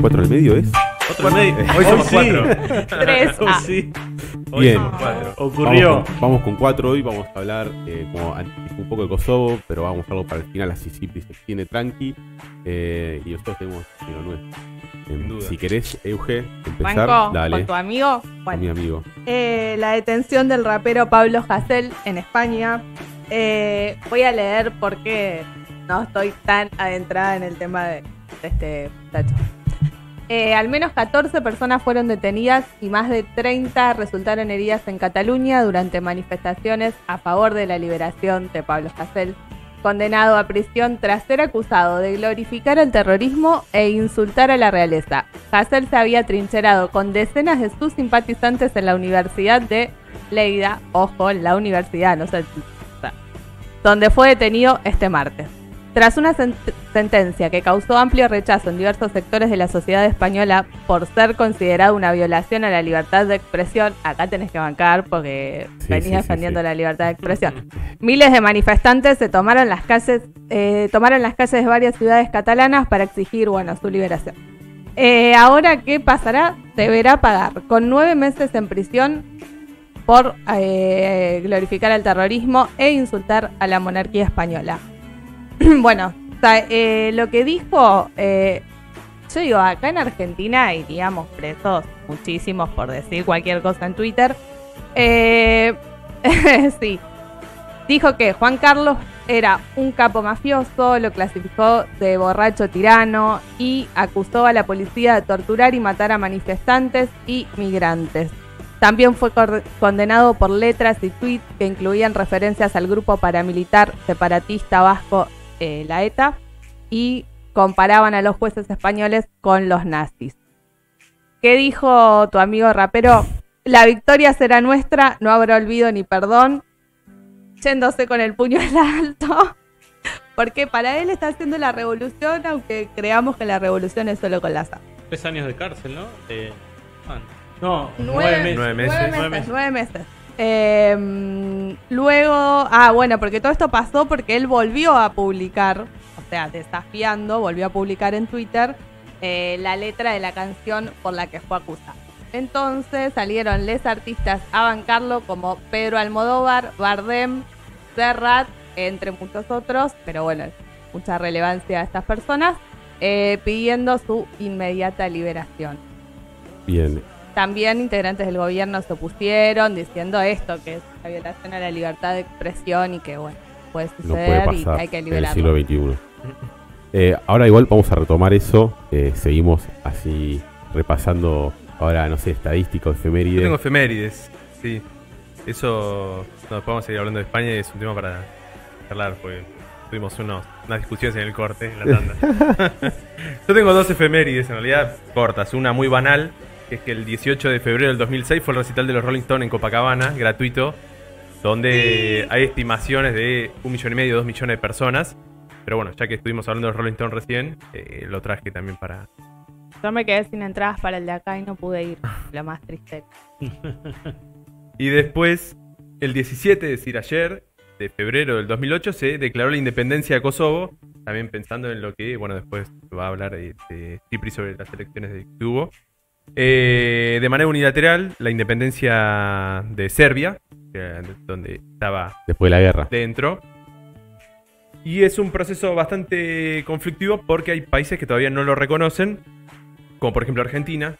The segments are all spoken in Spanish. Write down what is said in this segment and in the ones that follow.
¿Cuatro al medio es? Otro medio. Hoy somos sí. cuatro. Tres. Hoy Ah. sí. Hoy Bien. somos cuatro. Ocurrió. Vamos con, vamos con cuatro hoy, vamos a hablar eh, como un poco de Kosovo, pero vamos a dejarlo para el final, así Cipri se tiene tranqui. eh, y nosotros tenemos lo nuestro. Sin duda. si querés, Euge, empezar, Banco dale, con tu amigo. con Bueno, mi amigo. eh, la detención del rapero Pablo Hasél en España. Eh, voy a leer porque no estoy tan adentrada en el tema de, de este muchacho. Eh, al menos 14 personas fueron detenidas y más de 30 resultaron heridas en Cataluña durante manifestaciones a favor de la liberación de Pablo Hasél, condenado a prisión tras ser acusado de glorificar el terrorismo e insultar a la realeza. Hasél se había trincherado con decenas de sus simpatizantes en la Universidad de Leida, ojo, la universidad, no sé, donde fue detenido este martes. Tras una sent- sentencia que causó amplio rechazo en diversos sectores de la sociedad española por ser considerada una violación a la libertad de expresión, acá tenés que bancar porque Sí, venís sí, defendiendo sí. la libertad de expresión. Miles de manifestantes se tomaron las calles, eh, tomaron las calles de varias ciudades catalanas para exigir, bueno, su liberación. Eh, ahora, ¿qué pasará? Deberá pagar con nueve meses en prisión por eh, glorificar el terrorismo e insultar a la monarquía española. bueno, eh, lo que dijo, eh, yo digo, acá en Argentina iríamos presos muchísimos por decir cualquier cosa en Twitter. Eh, sí, dijo que Juan Carlos era un capo mafioso, lo clasificó de borracho tirano y acusó a la policía de torturar y matar a manifestantes y migrantes. También fue condenado por letras y tweets que incluían referencias al grupo paramilitar separatista vasco, eh, la ETA, y comparaban a los jueces españoles con los nazis. ¿Qué dijo tu amigo rapero? La victoria será nuestra, no habrá olvido ni perdón. Yéndose con el puño en alto. Porque para él está haciendo la revolución, aunque creamos que la revolución es solo con la sangre. Tres años de cárcel, ¿no? Eh. No, Nueve, nueve meses. Nueve meses. Nueve Nueve meses. meses. nueve meses. Eh, luego, ah, bueno, porque todo esto pasó porque él volvió a publicar, o sea, desafiando, volvió a publicar en Twitter eh, la letra de la canción por la que fue acusado. Entonces salieron les artistas a bancarlo como Pedro Almodóvar, Bardem, Serrat, entre muchos otros, pero bueno, mucha relevancia a estas personas, eh, pidiendo su inmediata liberación. Bien, También integrantes del gobierno se opusieron diciendo esto, que es la violación a la libertad de expresión y que, bueno, puede no suceder y hay que en el liberarlo. siglo XXI. Eh, ahora igual vamos a retomar eso, eh, seguimos así repasando ahora, no sé, estadística, Yo efeméride. tengo efemérides, sí. Eso, no, podemos seguir hablando de España y es un tema para charlar, porque tuvimos unos, unas discusiones en el corte, en la tanda. Yo tengo dos efemérides, en realidad cortas. Una muy banal, que es que el 18 de febrero del 2006 fue el recital de los Rolling Stones en Copacabana, gratuito, donde hay estimaciones de un millón y medio, dos millones de personas. Pero bueno, ya que estuvimos hablando de los Rolling Stones recién, eh, lo traje también para, Yo me quedé sin entradas para el de acá y no pude ir. Lo más triste. Y después, el 17, es decir, ayer, de febrero del 2008, se declaró la independencia de Kosovo. También pensando en lo que, bueno, después va a hablar de, de Cipri sobre las elecciones de, que hubo. Eh, de manera unilateral, la independencia de Serbia, donde estaba Después de la guerra. dentro. Y es un proceso bastante conflictivo porque hay países que todavía no lo reconocen, como por ejemplo Argentina,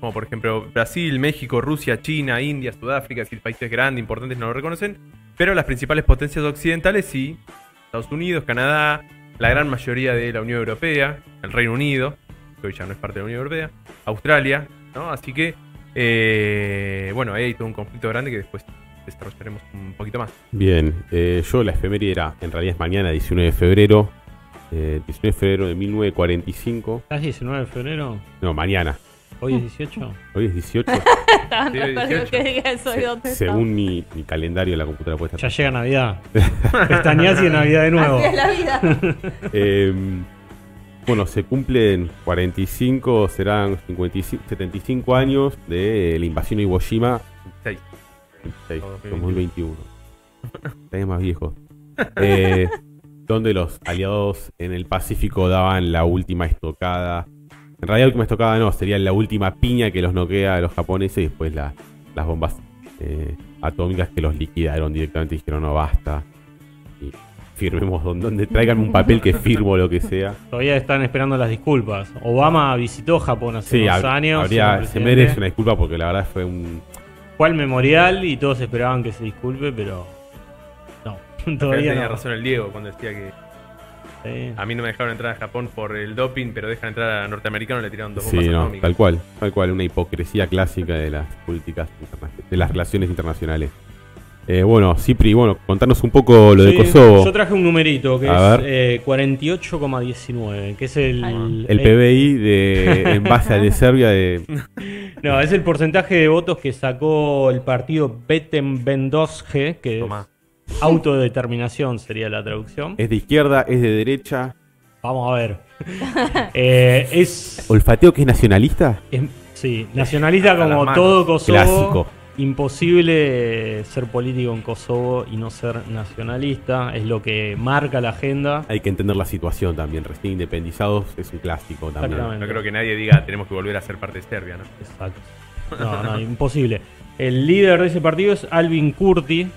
como por ejemplo Brasil, México, Rusia, China, India, Sudáfrica, es decir, países grandes, importantes no lo reconocen, pero las principales potencias occidentales sí, Estados Unidos, Canadá, la gran mayoría de la Unión Europea, el Reino Unido, que hoy ya no es parte de la Unión Europea, Australia, ¿no? Así que, eh, bueno, ahí hay todo un conflicto grande que después desarrollaremos un poquito más. Bien, eh, yo la efeméride era, en realidad es mañana, 19 de febrero. eh, 19 de febrero de 1945. ¿Estás 19 de febrero? No, mañana. ¿Hoy es 18? Hoy es 18. Estaban Sí, de acuerdo 18. que diga eso y Se- dónde según mi, mi calendario de la computadora puede Ya llega Navidad. Pestañas y Navidad de nuevo. Así es la vida. Eh, bueno, se cumplen 45, serán 55, 75 años de la invasión a Iwo Jima. Seis. 26, Oh, 2021. Tenés más viejos. Eh, donde los aliados en el Pacífico daban la última estocada. En realidad, la última estocada no, sería la última piña que los noquea a los japoneses y después la- las bombas eh, atómicas que los liquidaron directamente y dijeron no basta. Y firmemos donde, traigan un papel que firmo lo que sea. Todavía están esperando las disculpas. Obama visitó Japón hace Sí, unos años. habría- se merece una disculpa porque la verdad fue un. Fue al memorial y todos esperaban que se disculpe, pero. No, todavía tenía no. razón el Diego cuando decía que Sí. a mí no me dejaron entrar a Japón por el doping, pero dejan entrar a norteamericanos y le tiraron dos Sí, bombas no, atómicas. tal cual, tal cual, una hipocresía clásica de las políticas de las relaciones internacionales. Eh, bueno, Cipri, bueno, contanos un poco lo de Kosovo. Yo traje un numerito que A es eh, 48,19, que es el, El eh, PBI de, en base al de Serbia de... No, es el porcentaje de votos que sacó el partido Beten Bendosge, que Tomá. es autodeterminación sería la traducción. Es de izquierda, es de derecha. Vamos a ver. Eh, es, ¿Olfateo que es nacionalista? es- sí, nacionalista como todo Kosovo. Clásico. Imposible ser político en Kosovo y no ser nacionalista, es lo que marca la agenda. Hay que entender la situación también. Recién independizados es un clásico también. Exactamente. No creo que nadie diga tenemos que volver a ser parte de Serbia, ¿no? Exacto. No, no, imposible. El líder de ese partido es Alvin Kurti,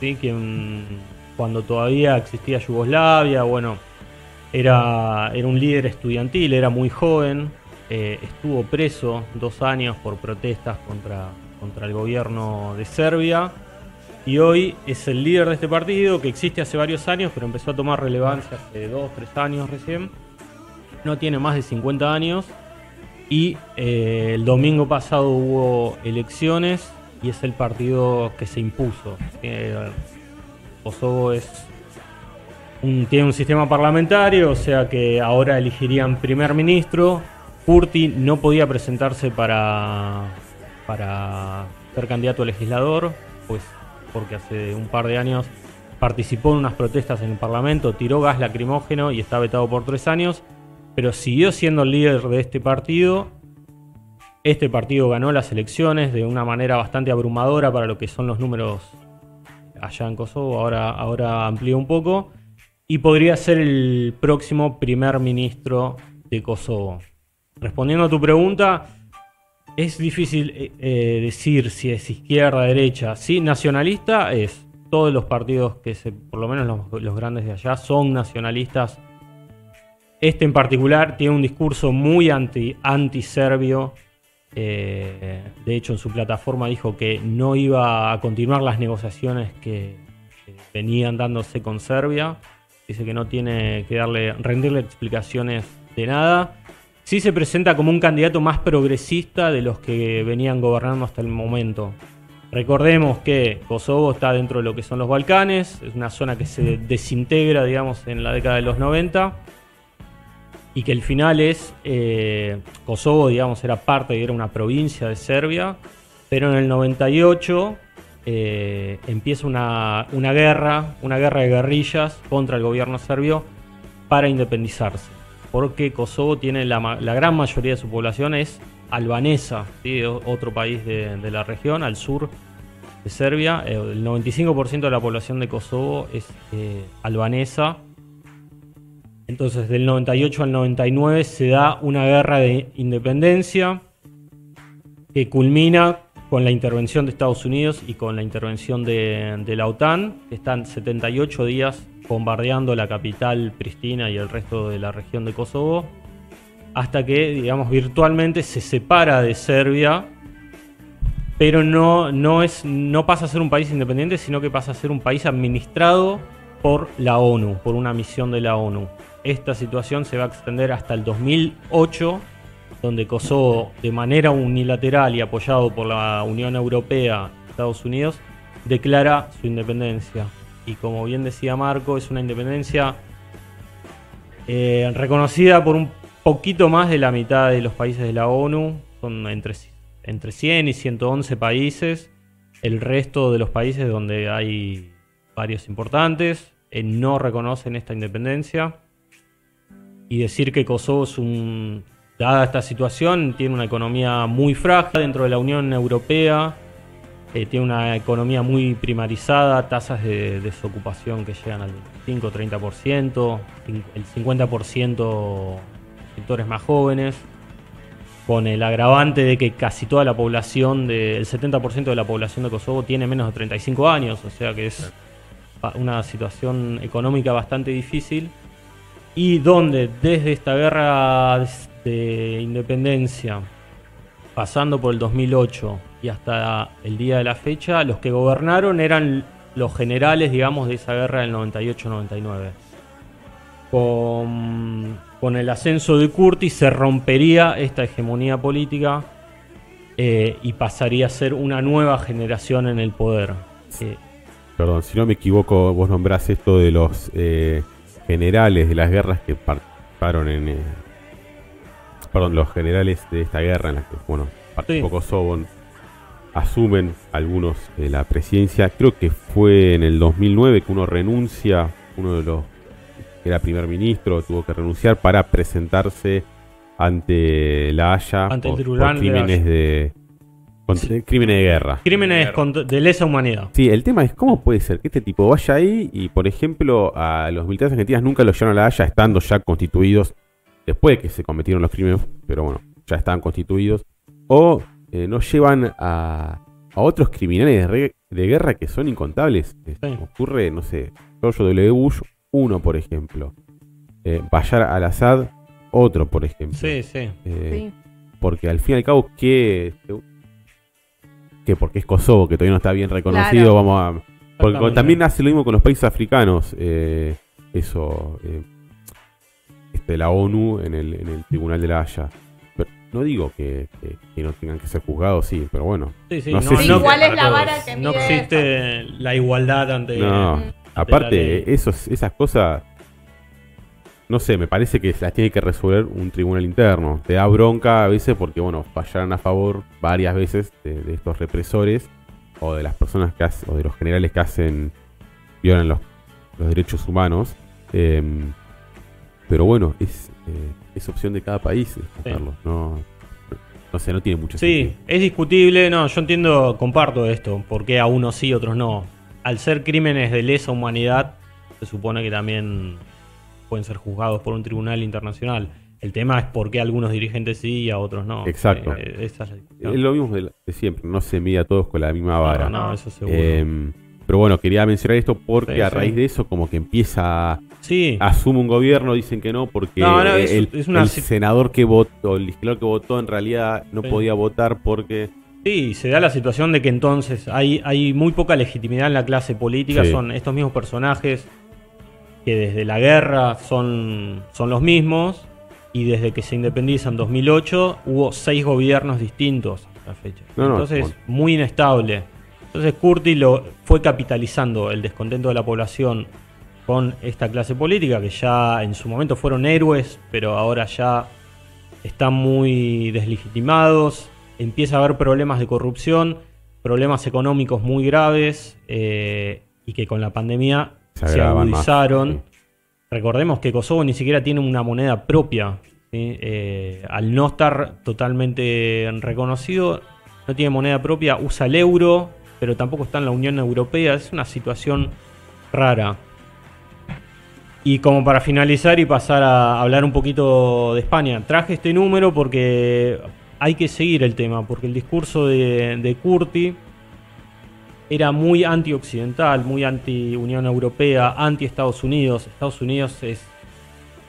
¿sí? quien cuando todavía existía Yugoslavia, bueno, era, era un líder estudiantil, era muy joven, eh, estuvo preso dos años por protestas contra, contra el gobierno de Serbia y hoy es el líder de este partido que existe hace varios años, pero empezó a tomar relevancia hace dos, tres años recién. No tiene más de 50 años y eh, el domingo pasado hubo elecciones y es el partido que se impuso. Eh, es tiene un sistema parlamentario, o sea que ahora elegirían primer ministro. Kurti no podía presentarse para, para ser candidato a legislador, pues porque hace un par de años participó en unas protestas en el parlamento, tiró gas lacrimógeno y está vetado por tres años pero siguió siendo el líder de este partido. Este partido ganó las elecciones de una manera bastante abrumadora para lo que son los números allá en Kosovo. Ahora, ahora un poco. Y podría ser el próximo primer ministro de Kosovo. Respondiendo a tu pregunta, es difícil eh, eh, decir si es izquierda, derecha. Sí, nacionalista es. Todos los partidos que se, por lo menos los, grandes de allá, son nacionalistas este en particular tiene un discurso muy anti, anti-serbio. Eh, de hecho, en su plataforma dijo que no iba a continuar las negociaciones que, que venían dándose con Serbia. Dice que no tiene que darle, rendirle explicaciones de nada. Sí se presenta como un candidato más progresista de los que venían gobernando hasta el momento. Recordemos que Kosovo está dentro de lo que son los Balcanes, es una zona que se desintegra, digamos, en la década de los 90 y que el final es eh, Kosovo, digamos, era parte, era una provincia de Serbia, pero en el 98 eh, empieza una guerra, una guerra de guerrillas contra el gobierno serbio para independizarse, porque Kosovo tiene la, gran mayoría de su población es albanesa, otro país de, la región, al sur de Serbia, Eh, el 95% de la población de Kosovo es eh, albanesa, entonces, del 98 al 99 se da una guerra de independencia que culmina con la intervención de Estados Unidos y con la intervención de, la OTAN, están 78 días bombardeando la capital Pristina y el resto de la región de Kosovo, hasta que, digamos, virtualmente se separa de Serbia, pero no, no, es, no pasa a ser un país independiente, sino que pasa a ser un país administrado por la ONU, por una misión de la ONU. Esta situación se va a extender hasta el 2008, donde Kosovo, de manera unilateral y apoyado por la Unión Europea, Estados Unidos, declara su independencia. Y como bien decía Marco, es una independencia eh, reconocida por un poquito más de la mitad de los países de la ONU, son entre, entre 100 y 111 países. El resto de los países donde hay varios importantes eh, no reconocen esta independencia. Y decir que Kosovo es un, dada esta situación, tiene una economía muy frágil dentro de la Unión Europea. Eh, tiene una economía muy primarizada, tasas de desocupación que llegan al 25-30%, el 50% sectores más jóvenes, con el agravante de que casi toda la población, de, el 70% de la población de Kosovo tiene menos de 35 años, o sea que es una situación económica bastante difícil y donde desde esta guerra de independencia, pasando por el 2008 y hasta el día de la fecha, los que gobernaron eran los generales, digamos, de esa guerra del 98-99. Con, con el ascenso de Curtis se rompería esta hegemonía política eh, y pasaría a ser una nueva generación en el poder. Eh, Perdón, si no me equivoco, vos nombrás esto de los eh, generales de las guerras que participaron en. Perdón, los generales de esta guerra en la que, bueno, participó Sí. Kosovo, asumen algunos eh, la presidencia. Creo que fue en el 2009 que uno renuncia, uno de los que era primer ministro, tuvo que renunciar para presentarse ante la Haya Ante el por, de crímenes de, contra- crímenes de guerra. crímenes de lesa humanidad. Sí, el tema es cómo puede ser que este tipo vaya ahí y, por ejemplo, a los militares argentinos nunca los llevaron a la Haya estando ya constituidos, después de que se cometieron los crímenes, pero bueno, ya estaban constituidos, o eh, no llevan a, a otros criminales de, re- de guerra que son incontables. Sí. Ocurre, no sé, George W. Bush, uno, por ejemplo. Eh, Bashar al-Assad, otro, por ejemplo. Sí, sí. Eh, Sí. porque al fin y al cabo, que que porque es Kosovo, que todavía no está bien reconocido, Claro. vamos a... Porque también hace lo mismo con los países africanos, eh, eso, eh, este, la ONU en el, en el Tribunal de la Haya. Pero no digo que, que- que no tengan que ser juzgados, sí, pero bueno. Sí, sí, No no, sé si- no- ¿Cuál es la para vara todos. que no mide existe la igualdad ante. No, aparte, ley. esos, esas cosas, no sé, me parece que las tiene que resolver un tribunal interno. Te da bronca a veces porque, bueno, fallaron a favor varias veces de, de estos represores o de las personas que hacen, o de los generales que hacen, violan los, los derechos humanos. Em, pero bueno, es, eh, es opción de cada país escogerlo. No, no sé, no tiene mucho Sí, sentido. es discutible. No, yo entiendo, comparto esto. Por qué a unos sí, otros no. Al ser crímenes de lesa humanidad, se supone que también pueden ser juzgados por un tribunal internacional. El tema es por qué a algunos dirigentes sí y a otros no. Exacto. Eh, esa es la lo mismo de, siempre, no se mide a todos con la misma vara. No, no, eso seguro. Em, pero bueno, quería mencionar esto porque Sí, a sí. raíz de eso como que empieza, sí, asume un gobierno, dicen que no, porque No, no, es- el, es una el si- senador que votó, el legislador que votó en realidad no Sí. podía votar porque... Sí, se da la situación de que entonces hay, hay muy poca legitimidad en la clase política. Son estos mismos personajes que desde la guerra son, son los mismos y desde que se independiza en 2008 hubo seis gobiernos distintos a la fecha. No, no, entonces, bueno. muy inestable. Entonces Curti lo fue capitalizando el descontento de la población con esta clase política que ya en su momento fueron héroes, pero ahora ya están muy deslegitimados, empieza a haber problemas de corrupción, problemas económicos muy graves eh, y que con la pandemia Se se, agravan más, agudizaron. sí. Recordemos que Kosovo ni siquiera tiene una moneda propia. ¿sí? Eh, al no estar totalmente reconocido, no tiene moneda propia, usa el euro, pero tampoco está en la Unión Europea. Es una situación rara. Y como para finalizar y pasar a hablar un poquito de España, traje este número porque hay que seguir el tema, porque el discurso de, Curti era muy anti-occidental, muy anti-Unión Europea, anti-Estados Unidos. Estados Unidos es,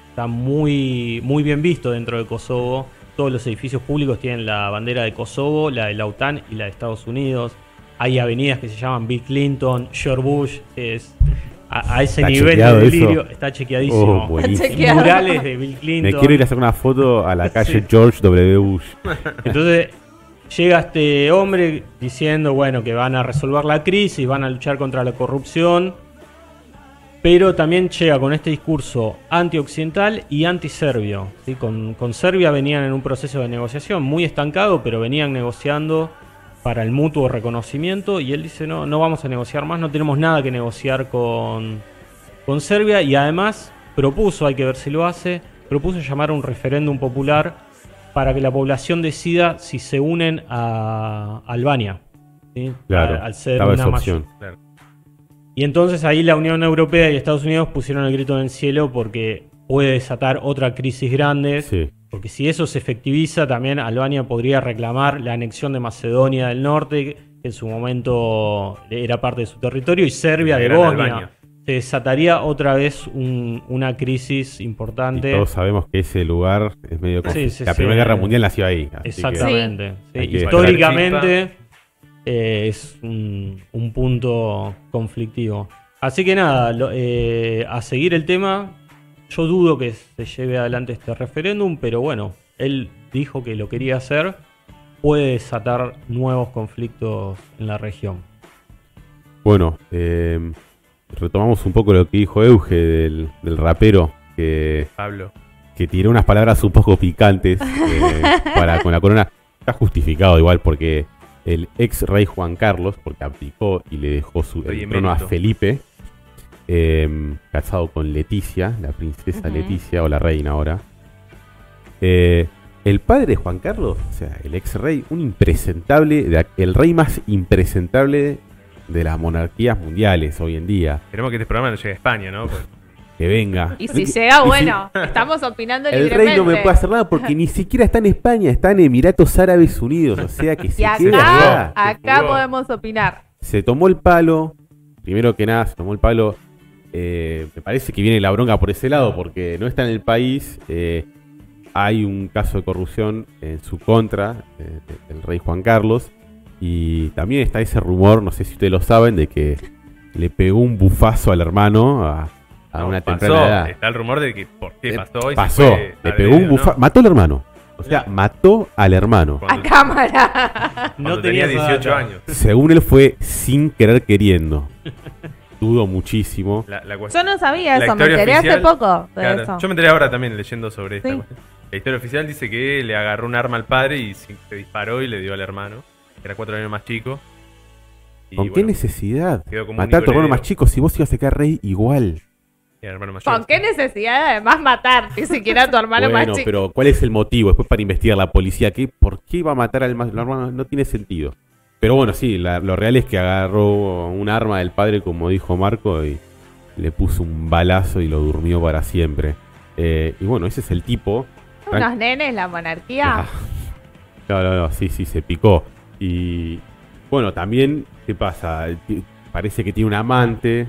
está muy, muy bien visto dentro de Kosovo. Todos los edificios públicos tienen la bandera de Kosovo, la de la OTAN y la de Estados Unidos. Hay avenidas que se llaman Bill Clinton, George Bush. Es, a, a ese ¿Está nivel de eso? delirio está chequeadísimo. Oh. Chequeado. Murales de Bill Clinton. Me quiero ir a hacer una foto a la calle Sí. George W. Bush. Entonces llega este hombre diciendo, bueno, que van a resolver la crisis, van a luchar contra la corrupción, pero también llega con este discurso anti-occidental y anti-serbio. ¿sí? Con, con Serbia venían en un proceso de negociación muy estancado, pero venían negociando para el mutuo reconocimiento y él dice, no, no vamos a negociar más, no tenemos nada que negociar con, con Serbia y además propuso, hay que ver si lo hace, propuso llamar a un referéndum popular para que la población decida si se unen a Albania. ¿sí? Claro, Al, al ser una opción. Claro. Y entonces ahí la Unión Europea y Estados Unidos pusieron el grito en el cielo porque puede desatar otra crisis grande. Sí. Porque si eso se efectiviza, también Albania podría reclamar la anexión de Macedonia del Norte, que en su momento era parte de su territorio, y Serbia de Bosnia. Albania. Se desataría otra vez un- una crisis Y importante. todos sabemos que ese lugar es medio Sí, La sí. Primera Guerra Mundial nació ahí. Exactamente. Históricamente eh, es un, un punto conflictivo. Así que nada, lo- eh, a seguir el tema. Yo dudo que se lleve adelante este referéndum, pero bueno, él dijo que lo quería hacer. Puede desatar nuevos conflictos en la región. Bueno, eh, retomamos un poco lo que dijo Euge del, del rapero que, Pablo. que tiró unas palabras un poco picantes eh, para con la corona. Está justificado igual porque el ex rey Juan Carlos, porque abdicó y le dejó su el trono a. Felipe, eh, casado con Leticia, la princesa Ujú. Leticia o la reina ahora. Eh, el padre de Juan Carlos, o sea, el ex rey, un impresentable, el rey más impresentable de las monarquías mundiales hoy en día. Queremos que este programa no llegue a España, ¿no? Pues, Que venga. Y si Y- llega, y si- bueno, estamos opinando El libremente. rey no me puede hacer nada porque ni siquiera está en España, está en Emiratos Árabes Unidos. O sea que Y se queda acá, acá podemos opinar. Se tomó el palo. Primero que nada, se tomó el palo. Eh, me parece que viene la bronca por ese lado porque no está en el país. eh, hay un caso de corrupción en su contra eh, del rey Juan Carlos. Y también está ese rumor, no sé si ustedes lo saben, de que le pegó un bufazo al hermano a, a no, una pasó. temprana edad. Está el rumor de que por qué Eh, pasó. y se Pasó, fue le pegó un ¿no? bufazo. Mató al hermano. O sea, mató al hermano. A cámara. cuando tenía esa 18 data. años. Según él fue sin querer queriendo. Dudo muchísimo. La, la Yo no sabía La eso, me historia enteré hace oficial, poco de Claro, eso. Yo me enteré ahora también leyendo sobre esta Sí. cuestión. La historia oficial dice que le agarró un arma al padre y se se disparó y le dio al hermano, que era cuatro años más chico. Y ¿Con qué bueno, necesidad? Matar a tu hermano más chico si vos ibas a quedar rey igual. ¿Con qué necesidad de además matar? Ni siquiera a tu hermano bueno, más chico. pero ¿cuál es el motivo? Después para investigar la policía, ¿qué, ¿por qué iba a matar al más al hermano? No tiene sentido. Pero bueno, sí, la- lo real es que agarró un arma del padre, como dijo Marco, y le puso un balazo y lo durmió para siempre. Eh, y bueno, ese es el tipo. Unos nenes, la monarquía. Ah. No, no, no, sí, sí, se picó. Y bueno, también, ¿qué pasa? Parece que tiene un amante.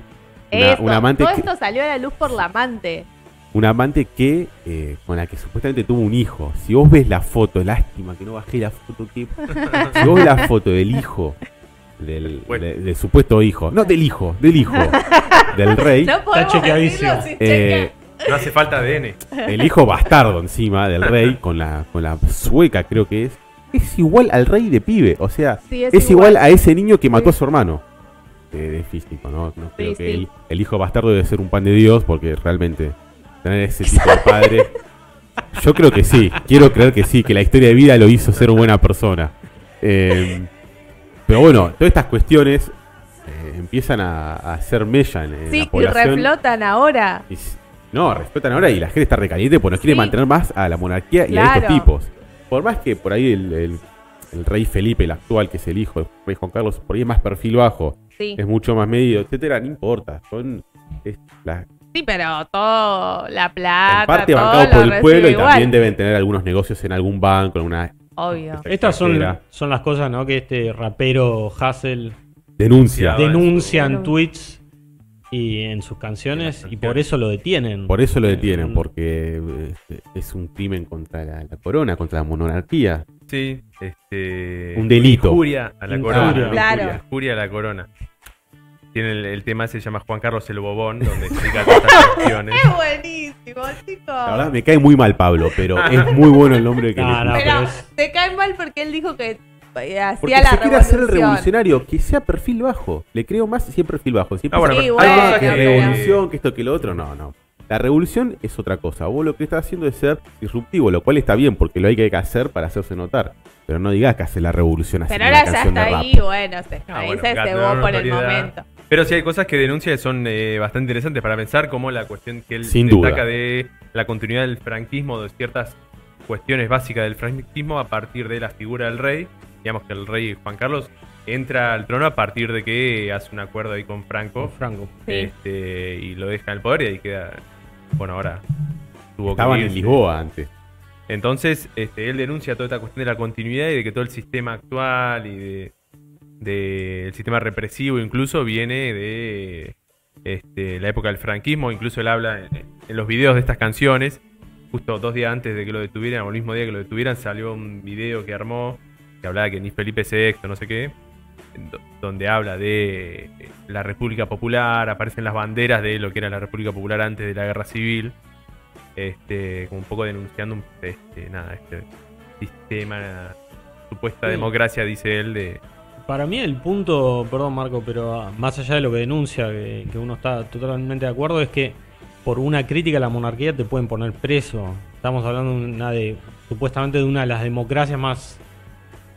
Una, Eso, un amante todo que, esto salió a la luz por la amante. Un amante que eh, con la que supuestamente tuvo un hijo. Si vos ves la foto, lástima que no bajé la foto. Que... si vos ves la foto del hijo, del, Bueno. de- del supuesto hijo, no del hijo, del hijo del rey, No podemos chequeadísimo. eh. No hace falta ADN. el hijo bastardo encima del rey, con la, con la sueca creo que es, es igual al rey de pibe. O sea, Sí, es, igual. a ese niño que mató a su hermano. Eh, de físico, ¿no? No creo Sí, que sí. El, el hijo bastardo debe ser un pan de Dios porque realmente tener ese tipo de padre. Yo creo que sí, quiero creer que sí, que la historia de vida lo hizo ser una buena persona. Eh, pero bueno, todas estas cuestiones eh, empiezan a, a hacer mella en, en Sí, la y reflotan ahora. Y no, respetan ahora y la gente está recaliente porque no quiere mantener más a la monarquía y a estos tipos. Por más que por ahí el, el- el rey Felipe, el actual, que es el hijo del rey Juan Carlos, por ahí es más perfil bajo, Sí. es mucho más medido, etcétera, no importa. Son es la, Sí, pero todo, la plata, en parte todo bancado por el pueblo y igual. también deben tener algunos negocios en algún banco, en alguna Obvio. Estas son, son las cosas ¿no? que este rapero Hassel denuncia. De- denuncia en tweets y en sus canciones y por eso lo detienen. Por eso lo detienen, Eh, porque eh, es un crimen contra la, la corona, contra la monarquía. Sí, este. Un delito. Injuria a la corona. Claro. Injuria, injuria a la corona. Tiene el, el tema se llama Juan Carlos el Bobón, donde explica todas estas cuestiones. Es buenísimo, chicos. La verdad me cae muy mal Pablo, pero es muy bueno el nombre que No, le no. Pero pero es- te cae mal porque él dijo que eh, hacía Porque la se quiere hacer el revolucionario, que sea perfil bajo. Le creo más si es perfil bajo. Si Ah, bueno, Sí, pero bueno, que pero- revolución, que esto, que lo otro, no, no. La revolución es otra cosa. Vos lo que estás haciendo es ser disruptivo, lo cual está bien porque lo hay que hacer para hacerse notar. Pero no digas que hace la revolución Pero haciendo ahora ya está ahí, bueno, se, Ah, ahí bueno, cebó por el momento. Pero sí hay cosas que denuncia que son eh, bastante interesantes para pensar, como la cuestión que él Sin destaca duda. de la continuidad del franquismo, de ciertas cuestiones básicas del franquismo a partir de la figura del rey. Digamos que el rey Juan Carlos entra al trono a partir de que hace un acuerdo ahí con Franco. Franco. Sí. Este, y lo deja en el poder y ahí queda. Bueno, ahora tuvo que Estaban en irse. Lisboa antes. Entonces, este, él denuncia toda esta cuestión de la continuidad y de que todo el sistema actual y de, de- el sistema represivo incluso viene de este, la época del franquismo. Incluso él habla en, en los videos de estas canciones. Justo dos días antes de que lo detuvieran, o el mismo día que lo detuvieran, salió un video que armó que hablaba que ni Felipe VI, no sé qué, do- donde habla de eh, la República Popular, aparecen las banderas de lo que era la República Popular antes de la Guerra Civil este, como un poco denunciando un- este, nada, este sistema, supuesta Sí. democracia, dice él, de... Para mí el punto, perdón Marco, pero ah, más allá de lo que denuncia, que, que uno está totalmente de acuerdo, es que por una crítica a la monarquía te pueden poner preso. Estamos hablando de una de, supuestamente de una de las democracias más,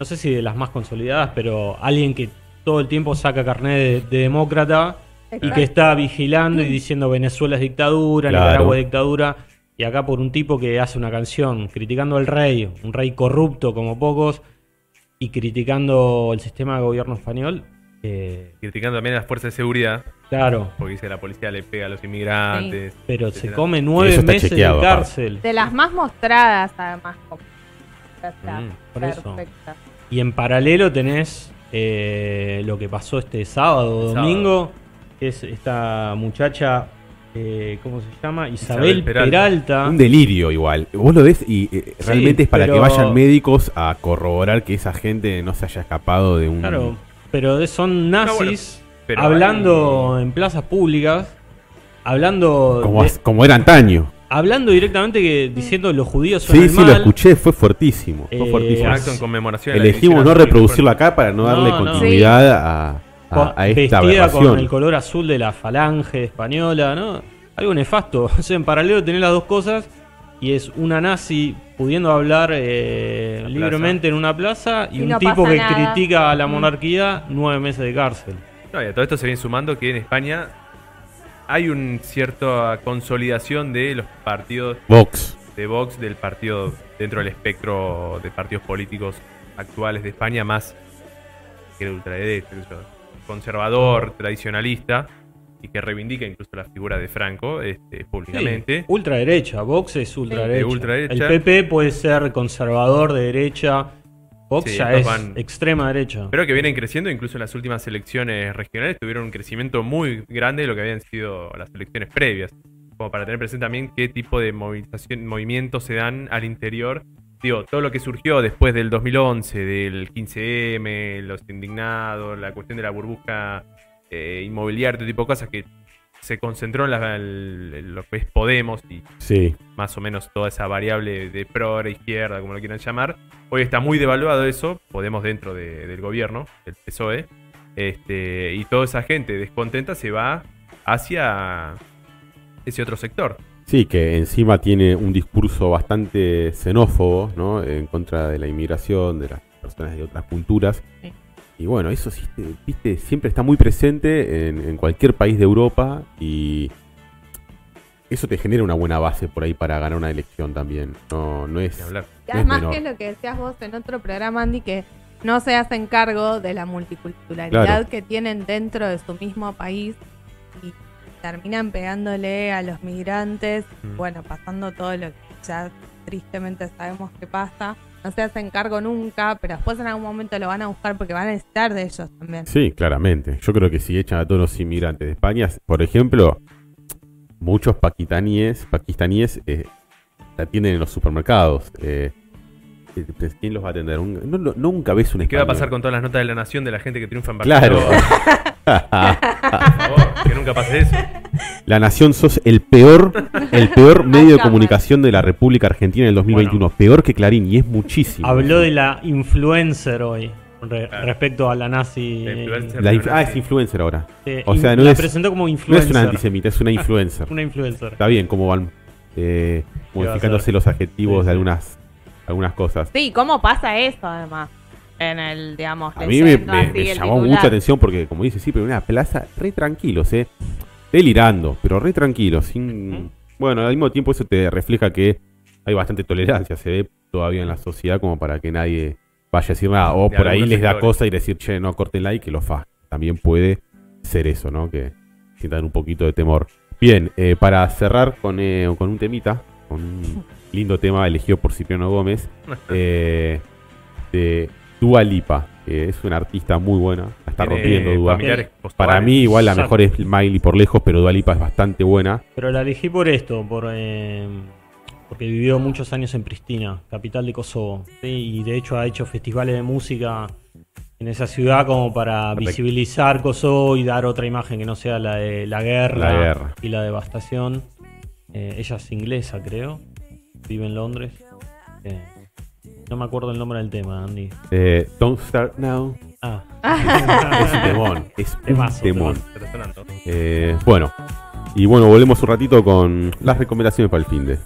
no sé si de las más consolidadas, pero alguien que todo el tiempo saca carnet de, de demócrata y que está vigilando y diciendo Venezuela es dictadura, Claro. Nicaragua es dictadura. Y acá por un tipo que hace una canción criticando al rey, un rey corrupto como pocos, y criticando el sistema de gobierno español, eh, criticando también a las fuerzas de seguridad, claro, porque dice que la policía le pega a los inmigrantes. pero se come nueve Eso meses de cárcel. De las más mostradas, además. Está Mm, por eso. perfecta. Y en paralelo tenés eh, lo que pasó este sábado, El domingo, que es esta muchacha, eh, ¿cómo se llama? Isabel, Isabel Peralta. Peralta. Un delirio igual. Vos lo ves y eh, Sí, realmente es para pero- que vayan médicos a corroborar que esa gente no se haya escapado de un... Claro, pero son nazis pero hablando en plazas públicas, hablando Como, de- as- como era antaño. hablando directamente que diciendo los judíos son Sí, el sí, lo escuché, fue fuertísimo. Fue Eh, fuertísimo. Acto en conmemoración. Elegimos no reproducirlo acá para no darle No, no. continuidad a, a- con- a esta vestida con el color azul de la falange española, ¿no? Algo nefasto. O sea, en paralelo tenés las dos cosas y es una nazi pudiendo hablar eh, libremente en una plaza y, Y un no tipo que nada. critica a la monarquía nueve meses de cárcel. No, y a todo esto se viene sumando que en España hay una cierta consolidación de los partidos Vox. de Vox, del partido dentro del espectro de partidos políticos actuales de España, más que el ultraderecha, conservador, tradicionalista, y que reivindica incluso la figura de Franco este, públicamente. Sí, ultraderecha, Vox es ultraderecha. De ultraderecha. El PP puede ser conservador de derecha, Vox Sí, ya es van- extrema derecha. Pero que vienen creciendo, incluso en las últimas elecciones regionales tuvieron un crecimiento muy grande de lo que habían sido las elecciones previas. Como para tener presente también qué tipo de movilización, movimientos se dan al interior. Digo, todo lo que surgió después del 2011, del 15M, los indignados, la cuestión de la burbuja eh, inmobiliaria, todo tipo de cosas que se concentró en, la- en lo que es Podemos y Sí. más o menos toda esa variable de progre, izquierda, como lo quieran llamar. Hoy está muy devaluado eso, Podemos dentro de- del gobierno, del PSOE, este, y toda esa gente descontenta se va hacia ese otro sector. Sí, que encima tiene un discurso bastante xenófobo, ¿no? En contra de la inmigración, de las personas de otras culturas. Sí. Y bueno, eso sí, te- viste, siempre está muy presente en, en cualquier país de Europa y eso te genera una buena base por ahí para ganar una elección también. No, no es... Y No es además, menor. que es lo que decías vos en otro programa, Andy, que no se hacen cargo de la multiculturalidad Claro. que tienen dentro de su mismo país terminan pegándole a los migrantes, Mm. bueno, pasando todo lo que ya tristemente sabemos que pasa. No se hacen cargo nunca, pero después en algún momento lo van a buscar porque van a necesitar de ellos también. Sí, claramente. Yo creo que si echan a todos los inmigrantes de España, por ejemplo, muchos pakistaníes, pakistaníes eh, la atienden en los supermercados. eh, eh, ¿Quién los va a atender? Un- no- no- nunca ves un ¿Qué va a español. pasar con todas las notas de la nación de la gente que triunfa en Claro. Barcelona? Favor, que nunca pase eso. La Nación sos el peor, el peor medio de comunicación de la República Argentina en el 2021. Peor que Clarín y es muchísimo. Habló de la influencer hoy re- Claro. respecto a la nazi. La influencer. La ah, es influencer ahora. Eh, O sea, no la es- presentó como No influencer. es una antisemita, es una influencer. Una influencer. Está bien cómo van eh, modificándose los adjetivos Sí, sí. de algunas, algunas cosas. Sí, ¿cómo pasa eso además? En el, digamos, A mí me, leyendo me- así me el llamó titular. mucha atención porque, como dice, sí, pero en una plaza re tranquilos, ¿eh? Delirando, pero re tranquilos. Sin... Bueno, al mismo tiempo eso te refleja que hay bastante tolerancia, se ve todavía en la sociedad como para que nadie vaya a decir nada. O De por ahí les da sectores. cosa y decir, che, no corten like que lo fa. También puede ser eso, ¿no? Que sientan un poquito de temor. Bien, eh, para cerrar con, eh, con un temita, con un lindo tema elegido por Cipriano Gómez, eh, de Dua Lipa, que es una artista muy buena, la está rompiendo Dua. Para mí igual la mejor es Miley por lejos, pero Dua Lipa es bastante buena. Pero la elegí por esto, por eh, porque vivió muchos años en Pristina, capital de Kosovo. ¿sí? Y de hecho ha hecho festivales de música en esa ciudad como para Perfecto. visibilizar Kosovo y dar otra imagen que no sea la de la guerra, La guerra. y la devastación. Eh, ella es inglesa, creo. Vive en Londres. Eh, no me acuerdo el nombre del tema, Andy. Eh, Don't Start Now Ah, es un temón, es un Temazo, temón. Está sonando. Eh, bueno, y bueno, volvemos un ratito con las recomendaciones para el fin de.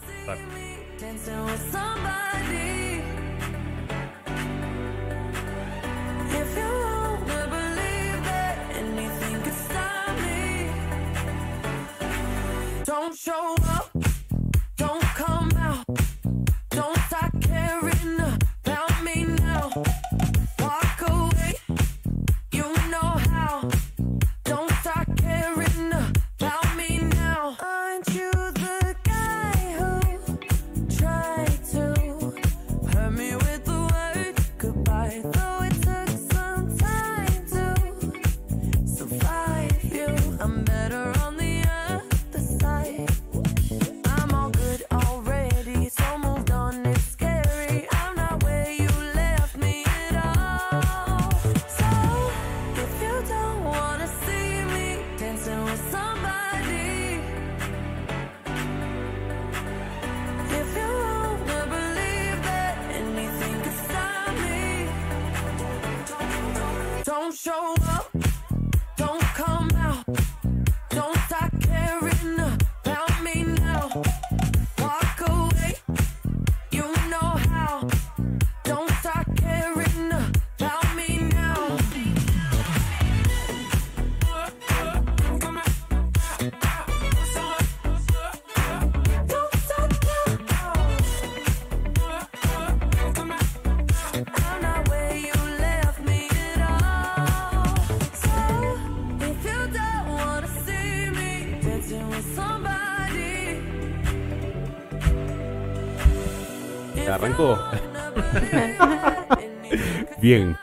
Bien.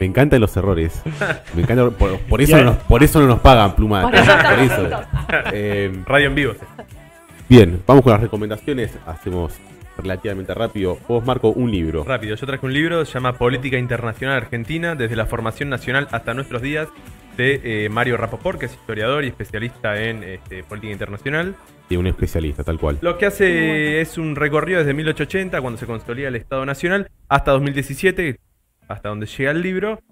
Me encantan los errores. Me encanta, por, por eso, no nos, por eso no nos pagan, Pluma. Por eso. Eh, Radio en vivo. bien, vamos con las recomendaciones. Hacemos relativamente rápido. Vos, Marco, un libro. Rápido, yo traje un libro, se llama Política Internacional Argentina, desde la formación nacional hasta nuestros días, de eh, Mario Rapoport, que es historiador y especialista en este, política internacional. De un especialista, tal cual. Lo que hace es un recorrido desde 1880, cuando se consolida el Estado Nacional, hasta 2017, hasta donde llega el libro.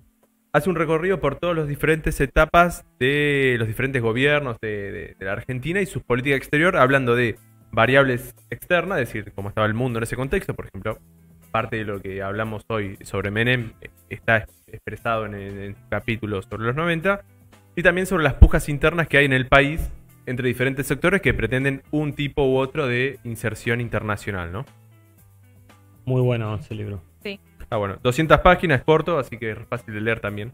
Hace un recorrido por todas las diferentes etapas de los diferentes gobiernos de, la Argentina y su política exterior, hablando de variables externas, es decir, cómo estaba el mundo en ese contexto. Por ejemplo, parte de lo que hablamos hoy sobre Menem está expresado en el capítulo sobre los 90. Y también sobre las pujas internas que hay en el país entre diferentes sectores que pretenden un tipo u otro de inserción internacional, ¿no? muy bueno ese libro. Ah, bueno, 200 páginas, es corto, así que es fácil de leer también.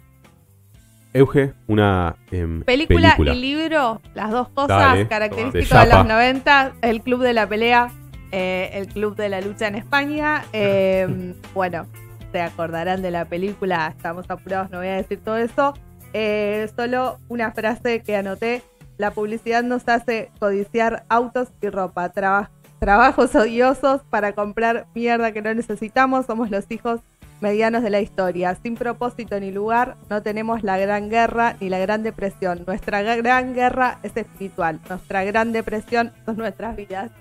Euge, una em, Película, y libro, las dos cosas Dale. características De de, los 90, el club de la pelea, eh, el club de la lucha en España. eh, bueno, se acordarán de la película, estamos apurados, no voy a decir todo eso. Eh, solo una frase que anoté, la publicidad nos hace codiciar autos y ropa, traba- trabajos odiosos para comprar mierda que no necesitamos, somos los hijos medianos de la historia. Sin propósito ni lugar, no tenemos la gran guerra ni la gran depresión. Nuestra gran guerra es espiritual. Nuestra gran depresión son nuestras vidas.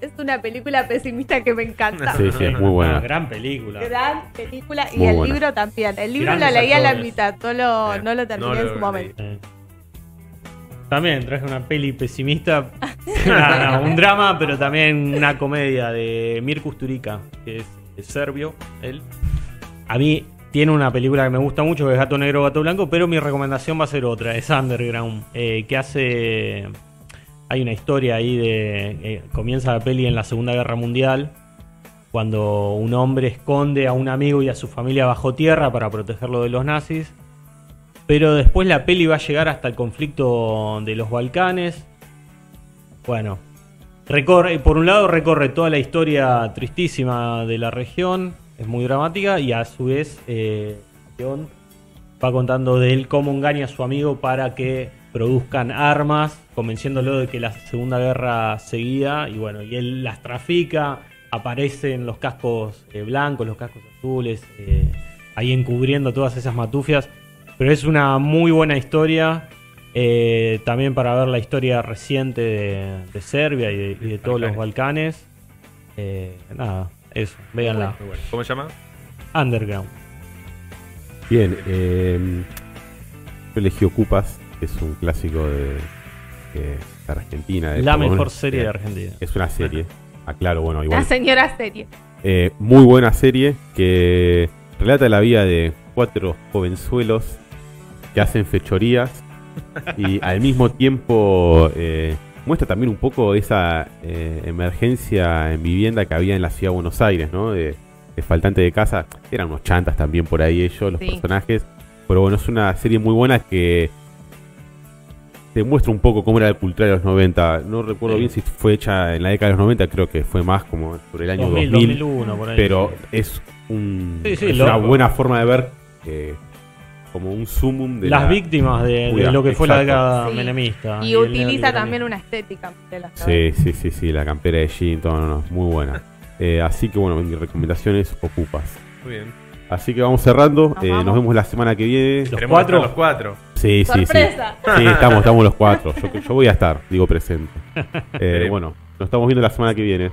Es una película pesimista que me encanta. Sí, sí, es muy buena. Una gran película. Gran película y Muy el buena. libro también. El libro Grandes lo leí a la actores. mitad, no lo, no lo terminé No en lo su leí. momento. Eh, También traje una peli pesimista, un drama, pero también una comedia de Mir Kusturica, que es, es serbio, él. A mí tiene una película que me gusta mucho, que es Gato Negro, Gato Blanco, pero mi recomendación va a ser otra, es Underground, eh, que hace... Hay una historia ahí de... eh, comienza la peli en la Segunda Guerra Mundial, cuando un hombre esconde a un amigo y a su familia bajo tierra para protegerlo de los nazis. Pero después la peli va a llegar hasta el conflicto de los Balcanes. Bueno, recorre, por un lado recorre toda la historia tristísima de la región, es muy dramática, y a su vez eh, va contando de él cómo engaña a su amigo para que produzcan armas, convenciéndolo de que la Segunda Guerra seguía, y bueno, y él las trafica, aparecen los cascos eh, blancos, los cascos azules, eh, ahí encubriendo todas esas matufias. Pero es una muy buena historia. eh, también para ver la historia reciente de, de Serbia y de, y de todos los Balcanes. Eh, nada, eso, véanla. Muy bueno. ¿Cómo se llama? Underground. Bien, eh, yo elegí Ocupas, que es un clásico de, de Argentina. de La mejor serie eh, de Argentina. Es una serie. Aclaro, bueno, La igual. señora serie. Eh, muy buena serie que relata la vida de cuatro jovenzuelos que hacen fechorías y al mismo tiempo eh, muestra también un poco esa eh, emergencia en vivienda que había en la ciudad de Buenos Aires, ¿no? De, de faltante de casa. Eran unos chantas también por ahí ellos, los Sí. personajes. Pero bueno, es una serie muy buena que te muestra un poco cómo era la cultura de los 90. No recuerdo Sí. bien si fue hecha en la década de los 90, creo que fue más como por el año 2000, 2000. 2001, por ahí. pero es, un, Sí, sí, es una buena forma de ver eh, como un sumum de Las la- víctimas de, lo que fue la década Sí. menemista. Y utiliza también una estética. de las Sí, sí, sí, sí, la campera de jean, todo, no, no, muy buena. Eh, así que bueno, mi recomendación es Ocupas. Muy bien. Así que vamos cerrando, Nos eh, vamos. nos vemos la semana que viene. Los Queremos cuatro. Los cuatro. Sí, sí, sí. ¡Sorpresa! Sí, estamos, estamos los cuatro. Yo, yo voy a estar, digo presente. Eh, bueno, nos estamos viendo la semana que viene.